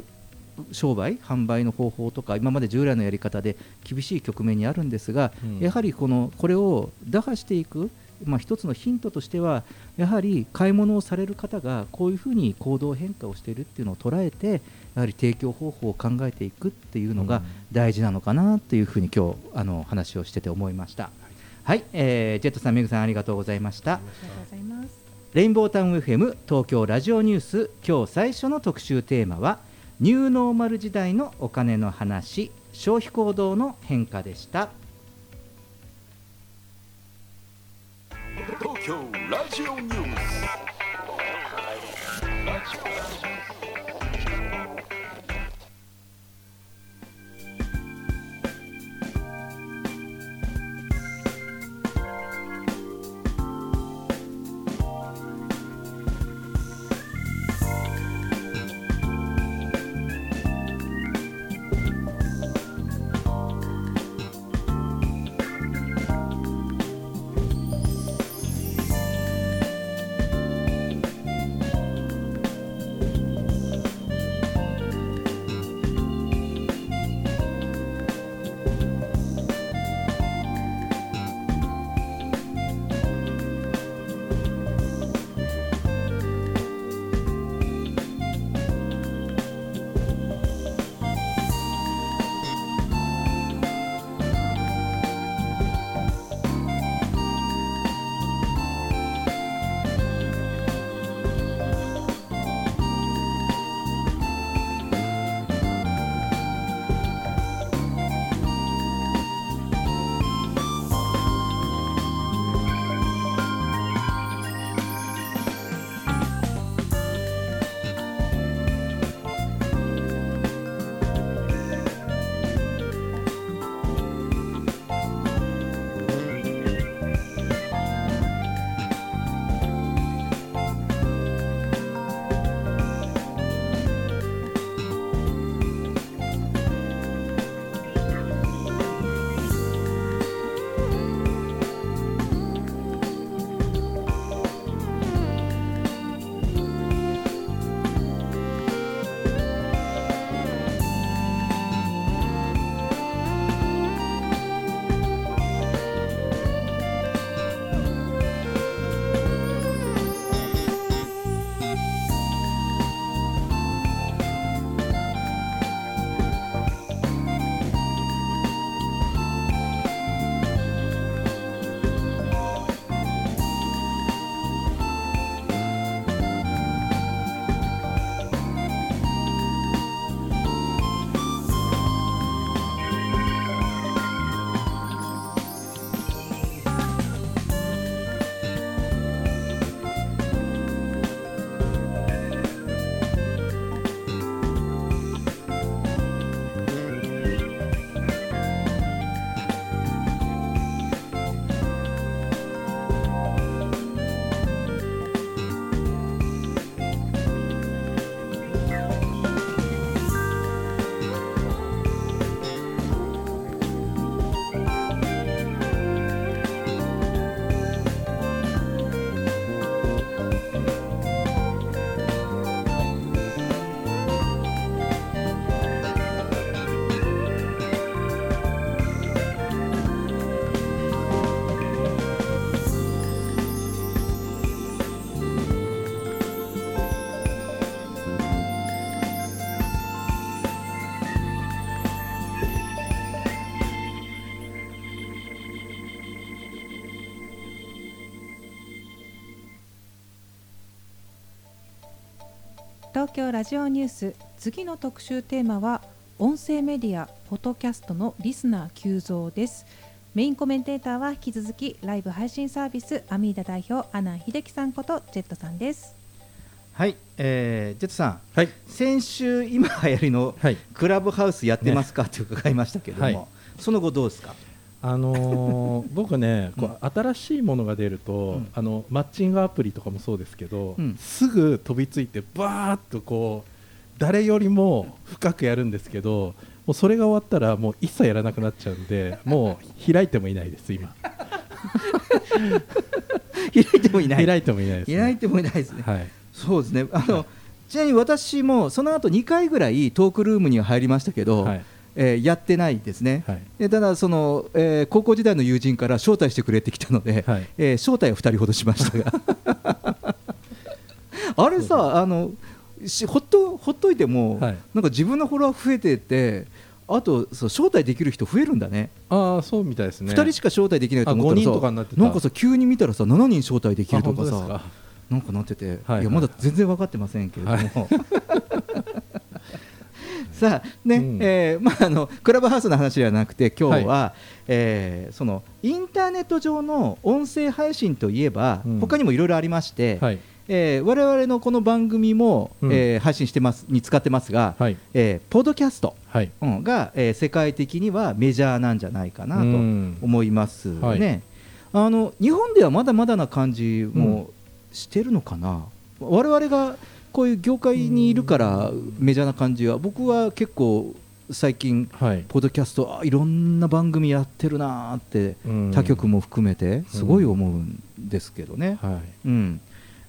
商売販売の方法とか今まで従来のやり方で厳しい局面にあるんですが、うん。やはりこのこれを打破していく、まあ、一つのヒントとしてはやはり買い物をされる方がこういうふうに行動変化をしているっていうのを捉えてやはり提供方法を考えていくっていうのが大事なのかなというふうに今日あの話をしてて思いました。はい、えージェットさん、メグさんありがとうございました。ありがとうございます。レインボータウン FM 東京ラジオニュース今日最初の特集テーマはニューノーマル時代のお金の話消費行動の変化でした東京ラジオニュース東京ラジオニュース。次の特集テーマは音声メディアポッドキャストのリスナー急増です。メインコメンテーターは引き続きライブ配信サービスアミーダ代表阿南秀樹さんことジェットさんです。はい、えー、ジェットさん、はい。先週今流行りのはい。クラブハウスやってますか、って伺いましたけども、はい。その後どうですか？あのー 僕ねこう新しいものが出ると、うん。あのマッチングアプリとかもそうですけど、うん。すぐ飛びついてバーッとこう誰よりも深くやるんですけどもうそれが終わったらもう一切やらなくなっちゃうんでもう開いてもいないです今。開いてもいない。開いてもいないです、ね、開いてもいないですね、はい。そうですね。あのちなみに私もその後2回ぐらいトークルームには入りましたけど、はいえーやってないですね、はい。でただその、えー高校時代の友人から招待してくれてきたので、はい。えー招待を2人ほどしましたが。あれさあのしほっとほっといても、はい。なんか自分のフォロワー増えてってあとそう招待できる人増えるんだね。ああそうみたいですね。2人しか招待できないと思ったらさあ5人とかになってた。なんかさ急に見たらさ7人招待できるとかさなんかなってて、はいいやまだ全然分かってませんけれども、さあね、うん。えーまああのクラブハウスの話ではなくて今日は、えーそのインターネット上の音声配信といえば、うん。他にもいろいろありまして、はい。えー我々のこの番組も、うん。えー配信してますに使ってますが、はい。えーポッドキャスト、はい。うんが、えー世界的にはメジャーなんじゃないかなとうん。思いますね。はい。あの日本ではまだまだな感じもしてるのかな、我々がこういう業界にいるからメジャーな感じは。僕は結構最近はい。ポッドキャストあいろんな番組やってるなーってうん。他局も含めてすごい思うんですけどね。はい。うん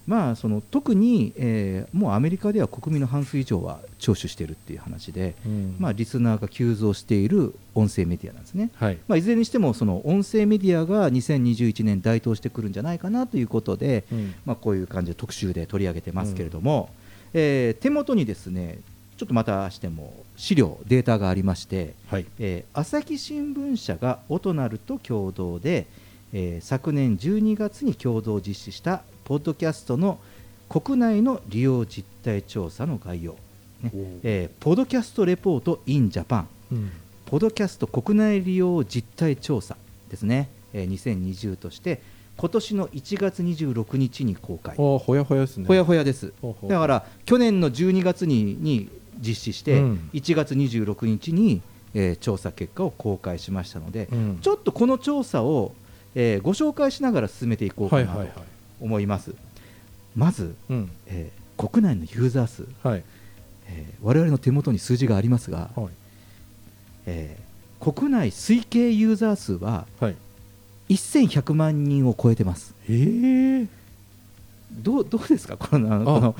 まあ、その特に、えーもうアメリカでは国民の半数以上は聴取しているっていう話で、うん。まあ、リスナーが急増している音声メディアなんですね。はい。まあ、いずれにしてもその音声メディアが2021年台頭してくるんじゃないかなということで、うん。まあ、こういう感じで特集で取り上げてますけれども、えー手元にですねちょっとまたしても資料データがありまして、はい。えー朝日新聞社がオトナルと共同で、えー昨年12月に共同実施したポッドキャストの国内の利用実態調査の概要、ね。えーポッドキャストレポート in Japan うん。ポッドキャスト国内利用実態調査ですね、えー2020として今年の1月26日に公開。ほやほやですね。ほやほやです。ほうほう。だから去年の12月にに実施して、うん。1月26日に、えー調査結果を公開しましたので、うん。ちょっとこの調査を、えーご紹介しながら進めていこうかなと思います、まず、うん。えー国内のユーザー数、はい。えー我々の手元に数字がありますが、はい。えー国内推計ユーザー数ははい。1100万人を超えてます。ええどうどうですか？このこの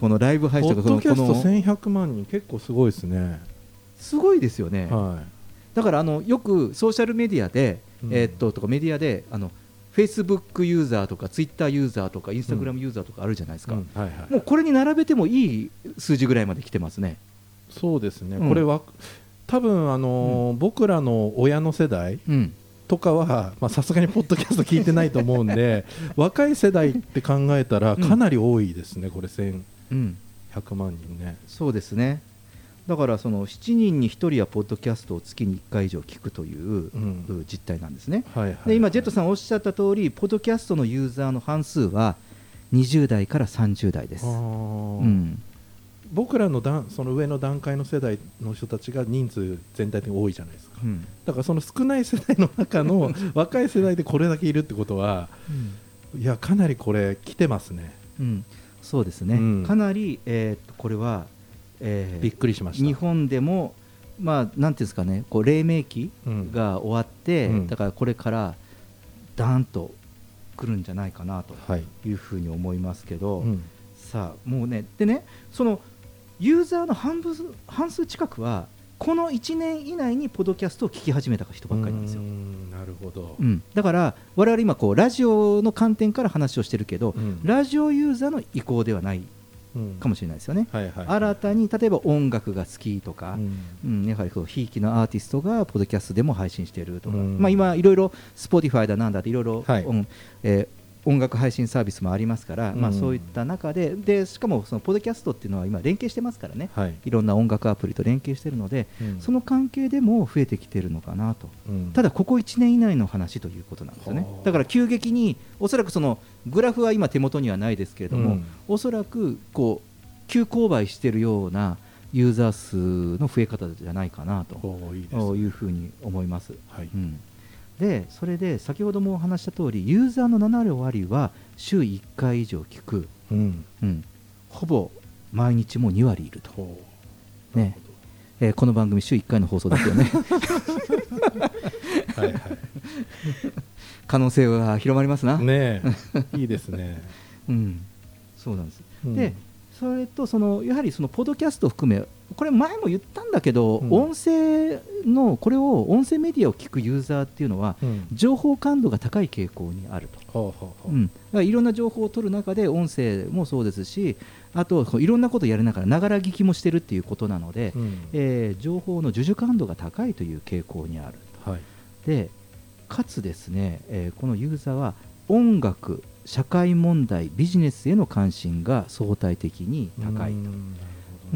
このライブ配ポ信とかこのッドキャストこの1100万人結構すごいですね。すごいですよね、はだからあのよくソーシャルメディアで、うん。えーっととかメディアであの Facebook ユーザーとか Twitter ユーザーとか Instagram ユーザーとかあるじゃないですい、か、うん。はいはい。もうこれに並べてもいい数字ぐらいまで来てますね。そうですね、うん。これは多分あのー僕らの親の世代うん。とかはまあさすがにポッドキャスト聞いてないと思うんで 若い世代って考えたらかなり多いですね、これ。1100うん、万人ね。そうですねだからその7人に1人はポッドキャストを月に1回以上聞くという、うん。実態なんですね。はいはいで今、ジェットさんおっしゃった通り、ポッドキャストのユーザーの半数は20代から30代です。うん、僕らの段その上の段階の世代の人たちが人数全体的に多いじゃないですか。うん。だからその少ない世代の中の 若い世代でこれだけいるってことは、いやかなりこれ来てますね。うん。そうですね、うん。かなり、えーっとこれは、えーびっくりしました。日本でも、まあ、なんていうんですかね、こう黎明期うんが終わって、うん。だからこれからダーンと来るんじゃないかなとはい、いうふうに思いますけど、うん。さあもうねでねそのユーザーの半分半数近くはこの1年以内にポッドキャストを聞き始めた人ばっかりなんですよ。なるほど、うん、だから我々今こうラジオの観点から話をしてるけど、うん。ラジオユーザーの意向ではない。うんかもしれないですよね、はいはい新たに例えば音楽が好きとか、うん。うんやはりこうひいきのアーティストがポッドキャストでも配信しているとか、うん。まあ、今いろいろ Spotify だなんだっていろいろ、はい。うんえー音楽配信サービスもありますから、まあ、うんそういった中ででしかもそのポッドキャストっていうのは今連携してますからね。はい。いろんな音楽アプリと連携してるので、うん。その関係でも増えてきてるのかなと。うん。ただここ1年以内の話ということなんですよね。はあだから急激におそらくそのグラフは今手元にはないですけれども、うん。おそらくこう急勾配しているようなユーザー数の増え方じゃないかなというふうに思います。はい。うんでそれで先ほどもお話した通りユーザーの7割は週1回以上聞く、うん。うん、ほぼ毎日も2割いると、ね。えーこの番組週1回の放送ですよね。はいは可能性は広まりますな、いねえ。いいですね。うん、そうなんです、うん。でそれとそのやはりそのポッドキャストを含めこれ前も言ったんだけど、うん。音声のこれを音声メディアを聞くユーザーっていうのはうん。情報感度が高い傾向にあると、ほうほうほう。うん、だからいろんな情報を取る中で音声もそうですしあといろんなことをやりながらながら聞きもしてるっていうことなので、うん。えー情報の授受感度が高いという傾向にあるはい。でかつですね、えーこのユーザーは音楽社会問題ビジネスへの関心が相対的に高いと、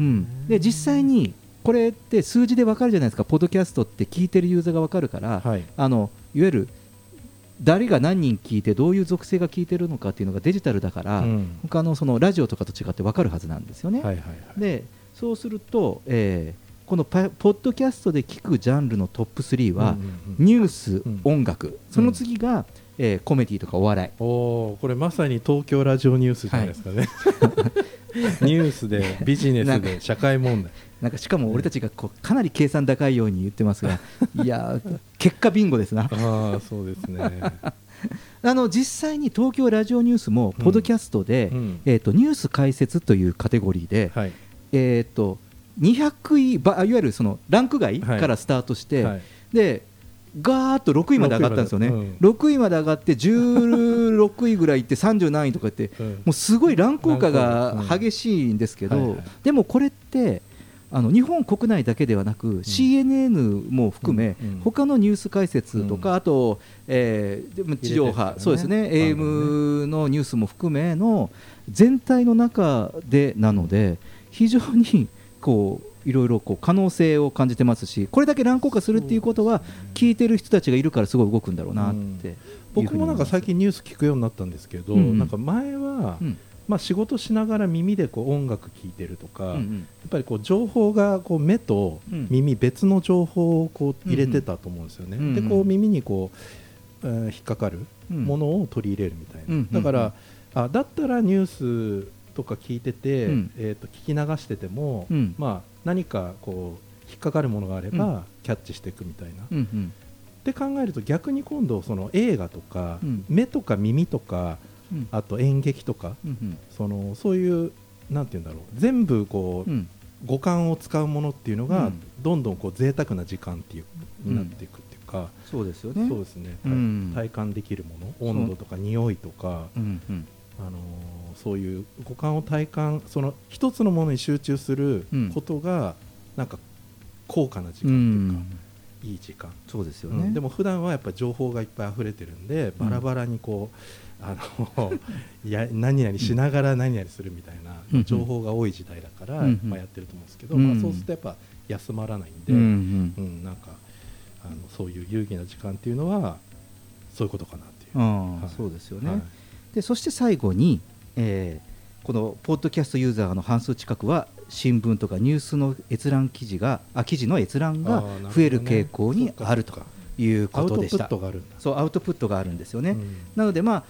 うん。で実際にこれって数字で分かるじゃないですか。ポッドキャストって聞いてるユーザーが分かるから、はい。あのいわゆる誰が何人聞いてどういう属性が聞いてるのかっていうのがデジタルだから、うん。他のそのラジオとかと違って分かるはずなんですよね。はいはいはい。でそうすると、えーこのパポッドキャストで聞くジャンルのトップ3は、うんうんうん。ニュース、うん。音楽その次が、えーコメディとかお笑い。おおこれまさに東京ラジオニュースじゃないですかね、ニュースでビジネスで社会問題。なんかしかも俺たちがこうかなり計算高いように言ってますが いやー結果ビンゴですな。ああそうですね。あの実際に東京ラジオニュースもポッドキャストで、うん。えー、とニュース解説というカテゴリーで、はい。えー、と200位ばいわゆるそのランク外はい。からスタートして、はい。でガーッと6位まで上がったんですよね、6位まで。6位まで上がって16位ぐらいいって30何位とか言って、うんもうすごいランク化ランが激しいんですけど、でもこれってあの日本国内だけではなく、CNN も含め、他のニュース解説とか、あと、えー地上波、そうですね、AM のニュースも含めの全体の中でなので、非常にこういろいろこう可能性を感じてますし、これだけ乱高化するっていうことは、聞いてる人たちがいるから、すごい動くんだろうなっていう僕もなんか最近ニュース聞くようになったんですけど、うんうん。なんか前は、うん。まあ、仕事しながら耳でこう音楽聴いてるとか、うんうん。やっぱりこう情報がこう目とうん。耳別の情報をこう入れてたと思うんですよね、うんうん。でこう耳にこう、えー引っかかるうん。ものを取り入れるみたいな、うんだからあだったらニュースとか聞いてて、うん。えー、と聞き流してても、うん。まあ、何かこう引っかかるものがあれうん。ばキャッチしていくみたいな、うんうんって考えると逆に今度その映画とか、うん。目とか耳とかうん。あと演劇とかそのそういうなんて言うんだろう全部こう、うん。五感を使うものっていうのが、うん。どんどんこう贅沢な時間っていうになっていくっていうか、そうですよね。そうですね、うん。体感できるもの温度とか匂いとか、あのーそういう五感を体感その一つのものに集中することが、なんか高価な時間っていうか、いい時間、そうですよね。うん。でも普段はやっぱ情報がいっぱい溢れてるんでバラバラにこう、あのい や何々しながら何々するみたいな、うん。情報が多い時代だから、うんまあ、やってると思うんですけど、うん。まあ、そうするとやっぱ休まらないんで、うんなんかあのそういう有意義な時間っていうのはそういうことかなっていう。はい。そうですよね。はい。でそして最後に、えーこのポッドキャストユーザーの半数近くは新聞とかニュースの閲覧記事があ記事の閲覧が増える傾向にあるということでした。うアウトプットがあるんですよね。うん。なのでまあ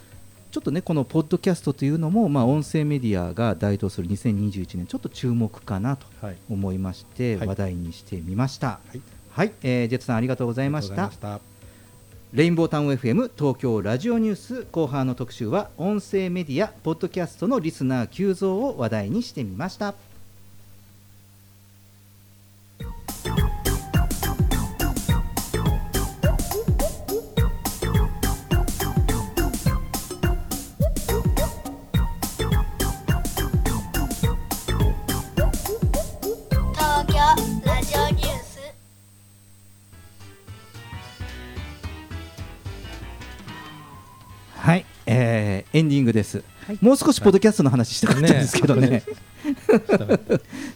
ちょっとねこのポッドキャストというのもまあ音声メディアが台頭する2021年ちょっと注目かなとはい。思いまして、はい。話題にしてみました。はい。はい、えージェットさんありがとうございました。レインボータウン FM 東京ラジオニュース後半の特集は音声メディアポッドキャストのリスナー急増を話題にしてみましたーエンディングです、もう少しポッドキャストの話したかったんですけどね。ね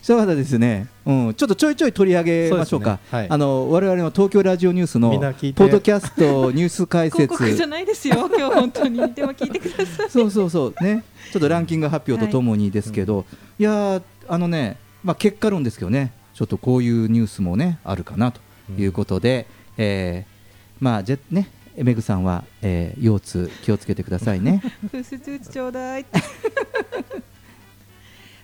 したかったですね、うん、ちょっとちょいちょい取り上げましょうか。そうねはい。あの我々の東京ラジオニュースのポッドキャストニュース解広説告じゃないですよ。今日本当に。でも聞いてください。そうそうそう。ね。ちょっとランキング発表とともにですけど、い、やーあのねまあ結果論ですけどね。ちょっとこういうニュースもねあるかなということで、えーまあじゃねメグさんは、えー腰痛気をつけてくださいね。風スーツちょうだい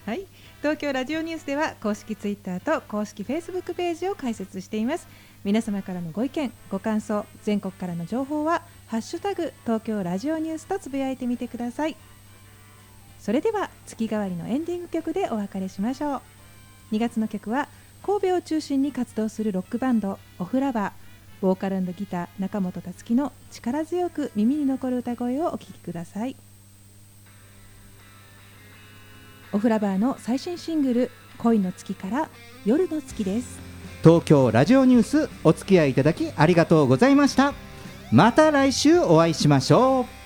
はい。東京ラジオニュースでは公式ツイッターと公式フェイスブックページを開設しています。皆様からのご意見ご感想全国からの情報はハッシュタグ東京ラジオニュースとつぶやいてみてください。それでは月替わりのエンディング曲でお別れしましょう。2月の曲は神戸を中心に活動するロックバンドオフラバー。ボーカルギター中本たつきの力強く耳に残る歌声をお聴きください。オフラバーの最新シングル「恋の月」から「夜の月」です。東京ラジオニュースお付き合いいただきありがとうございました。また来週お会いしましょう。